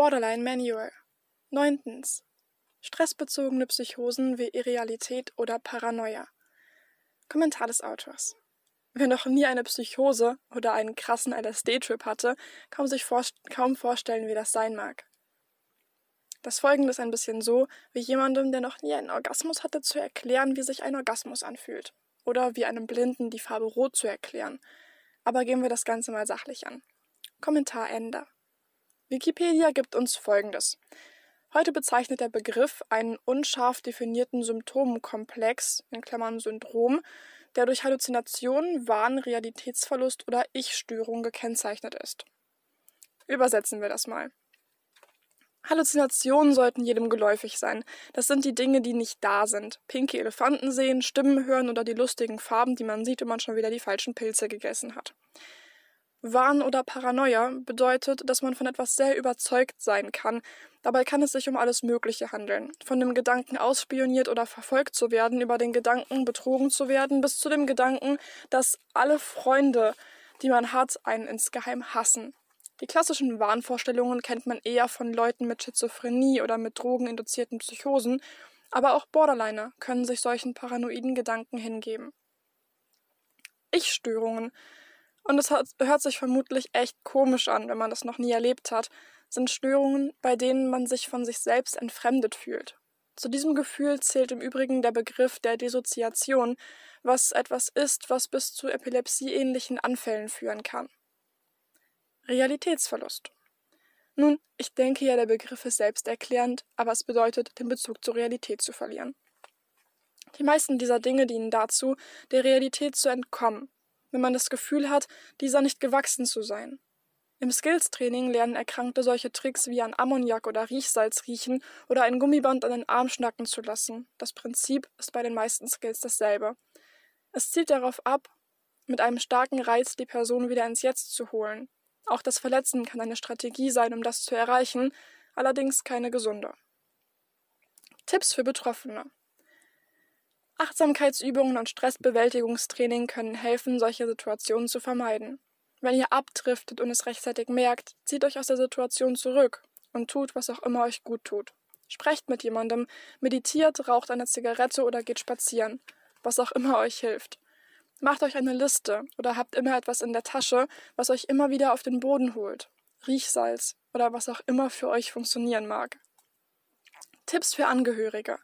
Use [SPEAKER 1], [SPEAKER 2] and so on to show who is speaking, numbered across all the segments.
[SPEAKER 1] Borderline Manual. Neuntens. Stressbezogene Psychosen wie Irrealität oder Paranoia. Kommentar des Autors. Wer noch nie eine Psychose oder einen krassen LSD-Trip hatte, kann sich vor kaum vorstellen, wie das sein mag. Das Folgende ist ein bisschen so, wie jemandem, der noch nie einen Orgasmus hatte, zu erklären, wie sich ein Orgasmus anfühlt. Oder wie einem Blinden die Farbe Rot zu erklären. Aber gehen wir das Ganze mal sachlich an. Kommentar Ende. Wikipedia gibt uns Folgendes. Heute bezeichnet der Begriff einen unscharf definierten Symptomkomplex, in Klammern Syndrom, der durch Halluzinationen, Wahn, Realitätsverlust oder Ich-Störung gekennzeichnet ist. Übersetzen wir das mal. Halluzinationen sollten jedem geläufig sein. Das sind die Dinge, die nicht da sind. Pinke Elefanten sehen, Stimmen hören oder die lustigen Farben, die man sieht, wenn man schon wieder die falschen Pilze gegessen hat. Wahn oder Paranoia bedeutet, dass man von etwas sehr überzeugt sein kann. Dabei kann es sich um alles Mögliche handeln. Von dem Gedanken ausspioniert oder verfolgt zu werden, über den Gedanken betrogen zu werden, bis zu dem Gedanken, dass alle Freunde, die man hat, einen insgeheim hassen. Die klassischen Wahnvorstellungen kennt man eher von Leuten mit Schizophrenie oder mit drogeninduzierten Psychosen, aber auch Borderliner können sich solchen paranoiden Gedanken hingeben. Ich-Störungen und es hört sich vermutlich echt komisch an, wenn man das noch nie erlebt hat, sind Störungen, bei denen man sich von sich selbst entfremdet fühlt. Zu diesem Gefühl zählt im Übrigen der Begriff der Dissoziation, was etwas ist, was bis zu epilepsieähnlichen Anfällen führen kann. Realitätsverlust. Nun, ich denke ja, der Begriff ist selbsterklärend, aber es bedeutet, den Bezug zur Realität zu verlieren. Die meisten dieser Dinge dienen dazu, der Realität zu entkommen, wenn man das Gefühl hat, dieser nicht gewachsen zu sein. Im Skills-Training lernen Erkrankte solche Tricks wie an Ammoniak oder Riechsalz riechen oder ein Gummiband an den Arm schnacken zu lassen. Das Prinzip ist bei den meisten Skills dasselbe. Es zielt darauf ab, mit einem starken Reiz die Person wieder ins Jetzt zu holen. Auch das Verletzen kann eine Strategie sein, um das zu erreichen, allerdings keine gesunde. Tipps für Betroffene. Achtsamkeitsübungen und Stressbewältigungstraining können helfen, solche Situationen zu vermeiden. Wenn ihr abdriftet und es rechtzeitig merkt, zieht euch aus der Situation zurück und tut, was auch immer euch gut tut. Sprecht mit jemandem, meditiert, raucht eine Zigarette oder geht spazieren, was auch immer euch hilft. Macht euch eine Liste oder habt immer etwas in der Tasche, was euch immer wieder auf den Boden holt. Riechsalz oder was auch immer für euch funktionieren mag. Tipps für Angehörige.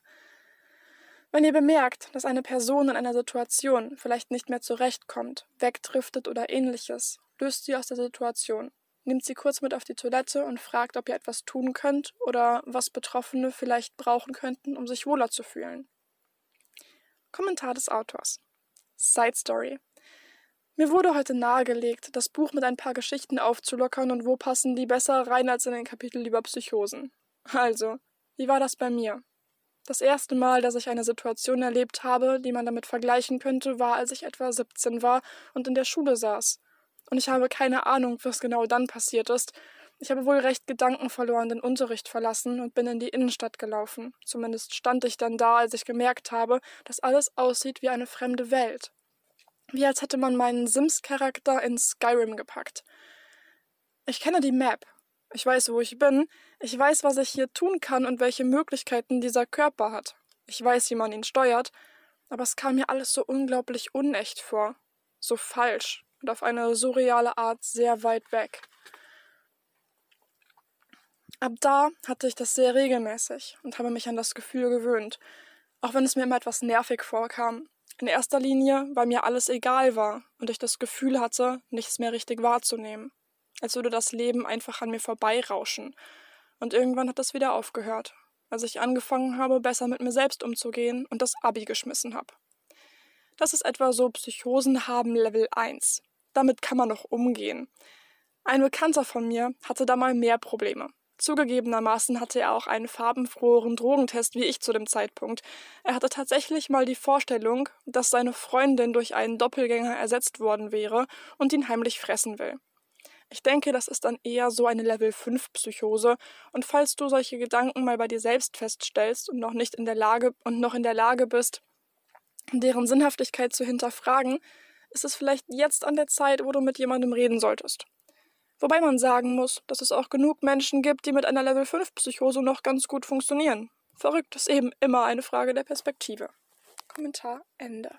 [SPEAKER 1] Wenn ihr bemerkt, dass eine Person in einer Situation vielleicht nicht mehr zurechtkommt, wegdriftet oder ähnliches, löst sie aus der Situation. Nehmt sie kurz mit auf die Toilette und fragt, ob ihr etwas tun könnt oder was Betroffene vielleicht brauchen könnten, um sich wohler zu fühlen. Kommentar des Autors. Side Story. Mir wurde heute nahegelegt, das Buch mit ein paar Geschichten aufzulockern und wo passen die besser rein als in ein Kapitel über Psychosen. Also, wie war das bei mir? Das erste Mal, dass ich eine Situation erlebt habe, die man damit vergleichen könnte, war, als ich etwa 17 war und in der Schule saß. Und ich habe keine Ahnung, was genau dann passiert ist. Ich habe wohl recht Gedanken verloren, den Unterricht verlassen und bin in die Innenstadt gelaufen. Zumindest stand ich dann da, als ich gemerkt habe, dass alles aussieht wie eine fremde Welt. Wie als hätte man meinen Sims-Charakter in Skyrim gepackt. Ich kenne die Map, ich weiß, wo ich bin. Ich weiß, was ich hier tun kann und welche Möglichkeiten dieser Körper hat. Ich weiß, wie man ihn steuert. Aber es kam mir alles so unglaublich unecht vor. So falsch und auf eine surreale Art sehr weit weg. Ab da hatte ich das sehr regelmäßig und habe mich an das Gefühl gewöhnt, auch wenn es mir immer etwas nervig vorkam. In erster Linie, weil mir alles egal war und ich das Gefühl hatte, nichts mehr richtig wahrzunehmen als würde das Leben einfach an mir vorbeirauschen. Und irgendwann hat das wieder aufgehört, als ich angefangen habe, besser mit mir selbst umzugehen und das Abi geschmissen habe. Das ist etwa so Psychosen haben Level 1. Damit kann man noch umgehen. Ein Bekannter von mir hatte da mal mehr Probleme. Zugegebenermaßen hatte er auch einen farbenfroheren Drogentest wie ich zu dem Zeitpunkt. Er hatte tatsächlich mal die Vorstellung, dass seine Freundin durch einen Doppelgänger ersetzt worden wäre und ihn heimlich fressen will. Ich denke, das ist dann eher so eine Level 5 Psychose und falls du solche Gedanken mal bei dir selbst feststellst und noch nicht in der Lage und noch in der Lage bist, deren Sinnhaftigkeit zu hinterfragen, ist es vielleicht jetzt an der Zeit, wo du mit jemandem reden solltest. Wobei man sagen muss, dass es auch genug Menschen gibt, die mit einer Level 5 Psychose noch ganz gut funktionieren. Verrückt ist eben immer eine Frage der Perspektive. Kommentar Ende.